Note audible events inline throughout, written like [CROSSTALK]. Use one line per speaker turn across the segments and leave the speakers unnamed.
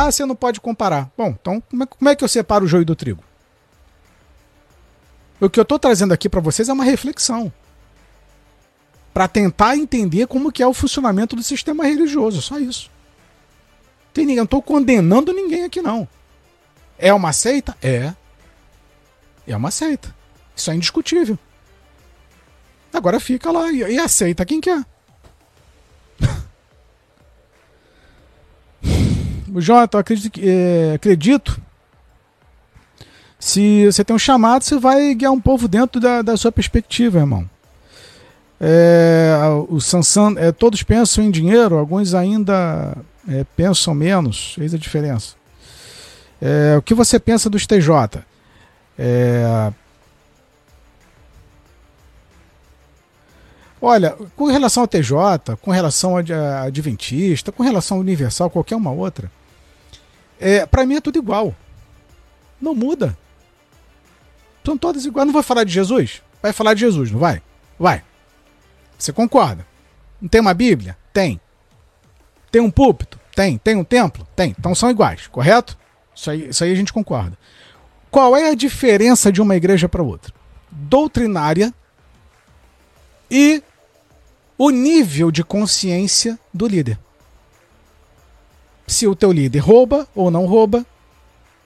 Ah, você não pode comparar. Bom, então como é, como é que eu separo o joio do trigo? O que eu estou trazendo aqui para vocês é uma reflexão para tentar entender como que é o funcionamento do sistema religioso, só isso. Tem ninguém, não estou condenando ninguém aqui não. É uma seita? É. É uma seita. Isso é indiscutível. Agora fica lá e, e aceita quem quer. Jota, acredito, é, acredito. Se você tem um chamado, você vai guiar um povo dentro da, da sua perspectiva, irmão. É, o Sansan, é, todos pensam em dinheiro, alguns ainda é, pensam menos. Eis a diferença. É, o que você pensa dos TJ? É, olha, com relação ao TJ, com relação a Adventista, com relação ao Universal, qualquer uma outra, é, para mim é tudo igual. Não muda. São todas iguais. Não vai falar de Jesus? Vai falar de Jesus, não vai? Vai. Você concorda? Não tem uma Bíblia? Tem. Tem um púlpito? Tem. Tem um templo? Tem. Então são iguais, correto? Isso aí, isso aí a gente concorda. Qual é a diferença de uma igreja para outra? Doutrinária e o nível de consciência do líder se o teu líder rouba ou não rouba,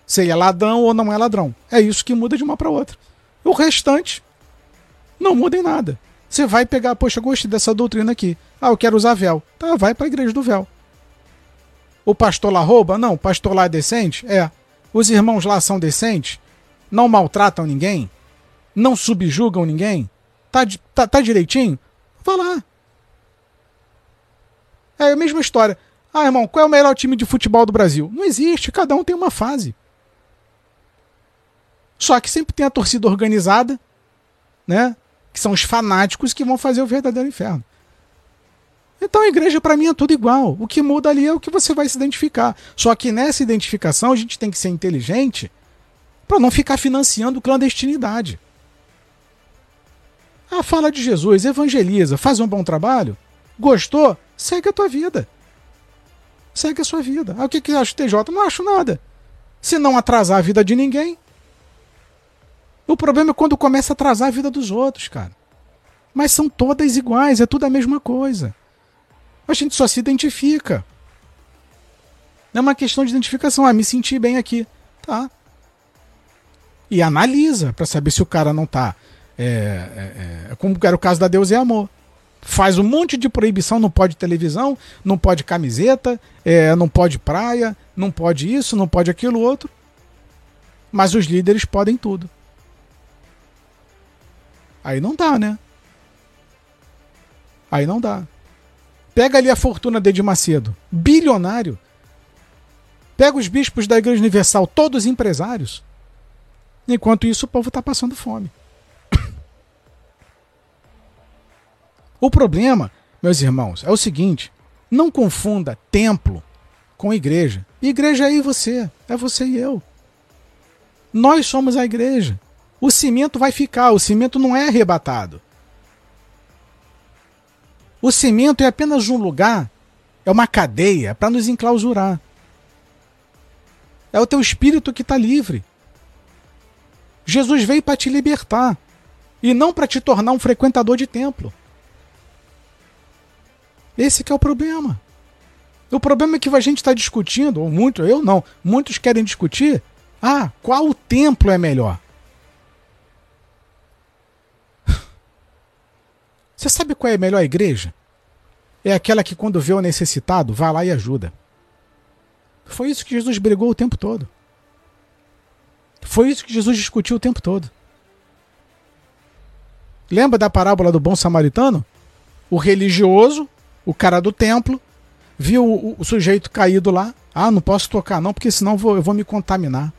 se ele é ladrão ou não é ladrão. É isso que muda de uma para outra. O restante não muda em nada. Você vai pegar, poxa, gostei dessa doutrina aqui. Ah, eu quero usar véu. Tá, vai para a igreja do véu. O pastor lá rouba? Não. O pastor lá é decente? É. Os irmãos lá são decentes? Não maltratam ninguém? Não subjugam ninguém? Tá, tá, tá direitinho? Vá lá. É a mesma história. Ah, irmão, qual é o melhor time de futebol do Brasil? Não existe, cada um tem uma fase. Só que sempre tem a torcida organizada, né? Que são os fanáticos que vão fazer o verdadeiro inferno. Então a igreja para mim é tudo igual. O que muda ali é o que você vai se identificar. Só que nessa identificação a gente tem que ser inteligente para não ficar financiando clandestinidade. Ah, fala de Jesus, evangeliza, faz um bom trabalho. Gostou? Segue a tua vida segue a sua vida. Ah, o que, que acha TJ? Não acho nada. Se não atrasar a vida de ninguém. O problema é quando começa a atrasar a vida dos outros, cara. Mas são todas iguais, é tudo a mesma coisa. A gente só se identifica. É uma questão de identificação. Ah, me senti bem aqui. Tá. E analisa para saber se o cara não tá. É, é, é, como era o caso da Deus e Amor faz um monte de proibição, não pode televisão, não pode camiseta, é, não pode praia, não pode isso, não pode aquilo outro. Mas os líderes podem tudo. Aí não dá, né? Aí não dá. Pega ali a fortuna de Edir Macedo, bilionário. Pega os bispos da Igreja Universal, todos empresários. Enquanto isso, o povo está passando fome. O problema, meus irmãos, é o seguinte: não confunda templo com igreja. Igreja é você, é você e eu. Nós somos a igreja. O cimento vai ficar, o cimento não é arrebatado. O cimento é apenas um lugar, é uma cadeia para nos enclausurar. É o teu espírito que está livre. Jesus veio para te libertar e não para te tornar um frequentador de templo. Esse é o problema. O problema é que a gente está discutindo, ou muito, eu não, muitos querem discutir, ah, qual o templo é melhor? [LAUGHS] Você sabe qual é a melhor igreja? É aquela que quando vê o necessitado, vai lá e ajuda. Foi isso que Jesus brigou o tempo todo. Foi isso que Jesus discutiu o tempo todo. Lembra da parábola do bom samaritano? O religioso o cara do templo, viu o, o sujeito caído lá. Ah, não posso tocar não, porque senão vou, eu vou me contaminar.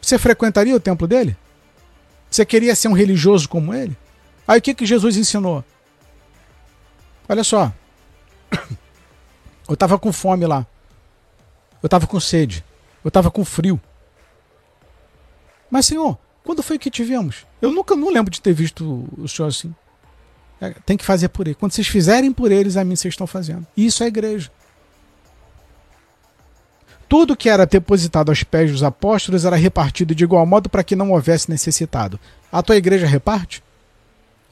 Você frequentaria o templo dele? Você queria ser um religioso como ele? Aí o que, que Jesus ensinou? Olha só. Eu estava com fome lá. Eu estava com sede. Eu estava com frio. Mas, Senhor, quando foi que tivemos? Eu nunca não lembro de ter visto o Senhor assim. É, tem que fazer por ele. Quando vocês fizerem por eles, a mim vocês estão fazendo. Isso é igreja. Tudo que era depositado aos pés dos apóstolos era repartido de igual modo para que não houvesse necessitado. A tua igreja reparte?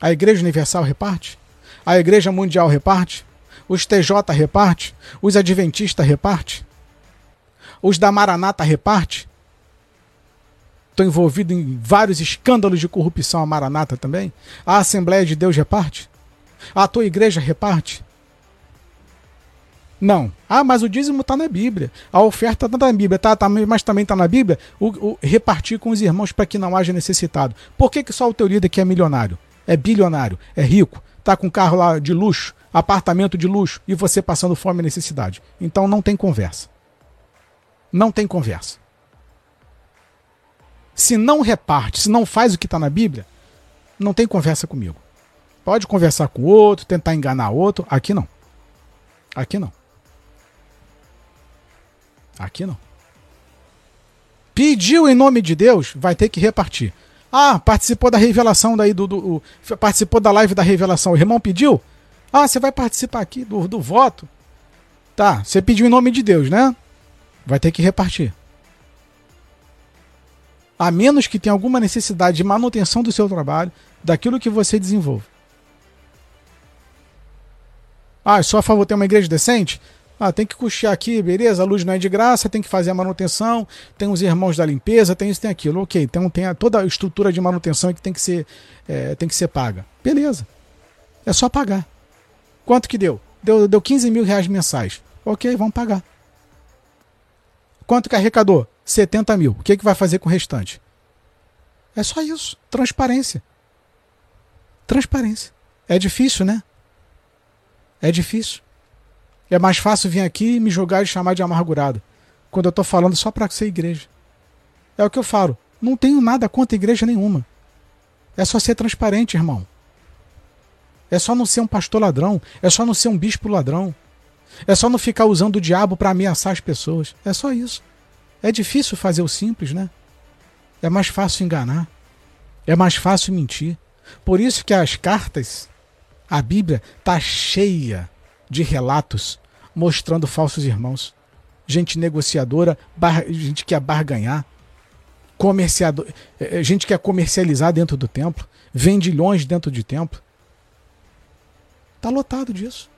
A Igreja Universal reparte? A Igreja Mundial reparte? Os TJ reparte? Os Adventistas reparte? Os da Maranata reparte? Estou envolvido em vários escândalos de corrupção a Maranata também. A Assembleia de Deus reparte? A tua igreja reparte? Não. Ah, mas o dízimo está na Bíblia. A oferta está na Bíblia, tá, tá, mas também está na Bíblia o, o, repartir com os irmãos para que não haja necessitado. Por que, que só o teu líder que é milionário, é bilionário, é rico, está com carro lá de luxo, apartamento de luxo e você passando fome e necessidade? Então não tem conversa. Não tem conversa. Se não reparte, se não faz o que está na Bíblia, não tem conversa comigo. Pode conversar com outro, tentar enganar outro. Aqui não. Aqui não. Aqui não. Pediu em nome de Deus, vai ter que repartir. Ah, participou da revelação daí do, do, do, participou da live da revelação. O irmão pediu? Ah, você vai participar aqui do, do voto? Tá, você pediu em nome de Deus, né? Vai ter que repartir. A menos que tenha alguma necessidade de manutenção do seu trabalho, daquilo que você desenvolve. Ah, só a favor ter uma igreja decente? Ah, tem que custear aqui, beleza? A luz não é de graça, tem que fazer a manutenção, tem os irmãos da limpeza, tem isso, tem aquilo. Ok, então tem toda a estrutura de manutenção que tem que ser, é, tem que ser paga. Beleza. É só pagar. Quanto que deu? Deu, deu 15 mil reais mensais. Ok, vamos pagar. Quanto que arrecadou? 70 mil. O que, que vai fazer com o restante? É só isso. Transparência. Transparência. É difícil, né? É difícil. É mais fácil vir aqui e me jogar e chamar de amargurado. Quando eu estou falando só para ser igreja. É o que eu falo. Não tenho nada contra igreja nenhuma. É só ser transparente, irmão. É só não ser um pastor ladrão. É só não ser um bispo ladrão. É só não ficar usando o diabo para ameaçar as pessoas. É só isso. É difícil fazer o simples, né? É mais fácil enganar. É mais fácil mentir. Por isso que as cartas, a Bíblia, está cheia de relatos mostrando falsos irmãos. Gente negociadora, bar... gente que quer barganhar, comerciador... É, é, gente que quer comercializar dentro do templo, vendilhões dentro de templo. Está lotado disso.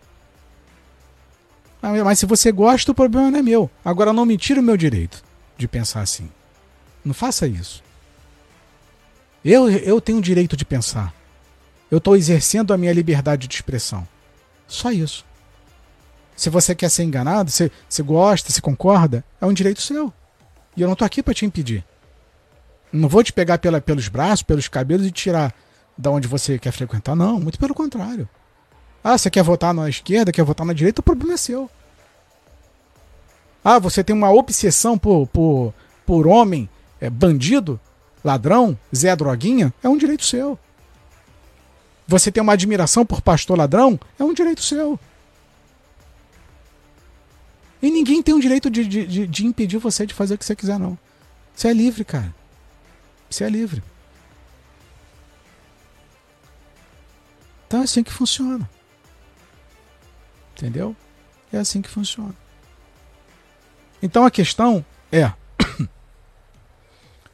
Ah, mas se você gosta, o problema não é meu. Agora não me tira o meu direito de pensar assim. Não faça isso. Eu, eu tenho o direito de pensar. Eu estou exercendo a minha liberdade de expressão. Só isso. Se você quer ser enganado, se, se gosta, se concorda, é um direito seu. E eu não estou aqui para te impedir. Não vou te pegar pela, pelos braços, pelos cabelos e tirar da onde você quer frequentar. Não, muito pelo contrário. Ah, você quer votar na esquerda, quer votar na direita, o problema é seu. Ah, você tem uma obsessão por, por, por homem é, bandido, ladrão, Zé Droguinha, é um direito seu. Você tem uma admiração por pastor ladrão, é um direito seu. E ninguém tem o direito de, de, de impedir você de fazer o que você quiser, não. Você é livre, cara. Você é livre. Então é assim que funciona. Entendeu? É assim que funciona. Então a questão é: [COUGHS]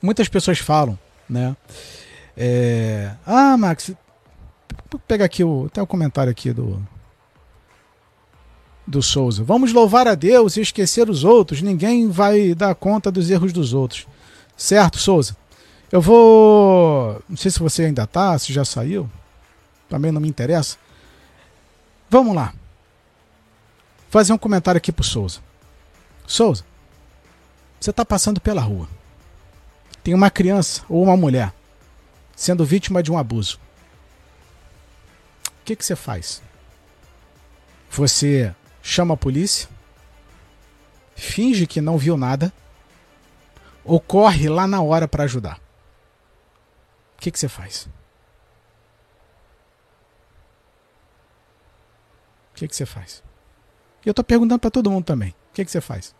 muitas pessoas falam, né? É, ah, Max, pega aqui o, até o comentário aqui do, do Souza. Vamos louvar a Deus e esquecer os outros. Ninguém vai dar conta dos erros dos outros. Certo, Souza? Eu vou. Não sei se você ainda tá, se já saiu. Também não me interessa. Vamos lá. Fazer um comentário aqui pro Souza. Souza, você está passando pela rua. Tem uma criança ou uma mulher sendo vítima de um abuso. O que, que você faz? Você chama a polícia, finge que não viu nada, ou corre lá na hora para ajudar. O que, que você faz? O que, que você faz? E eu estou perguntando para todo mundo também que, que você faz?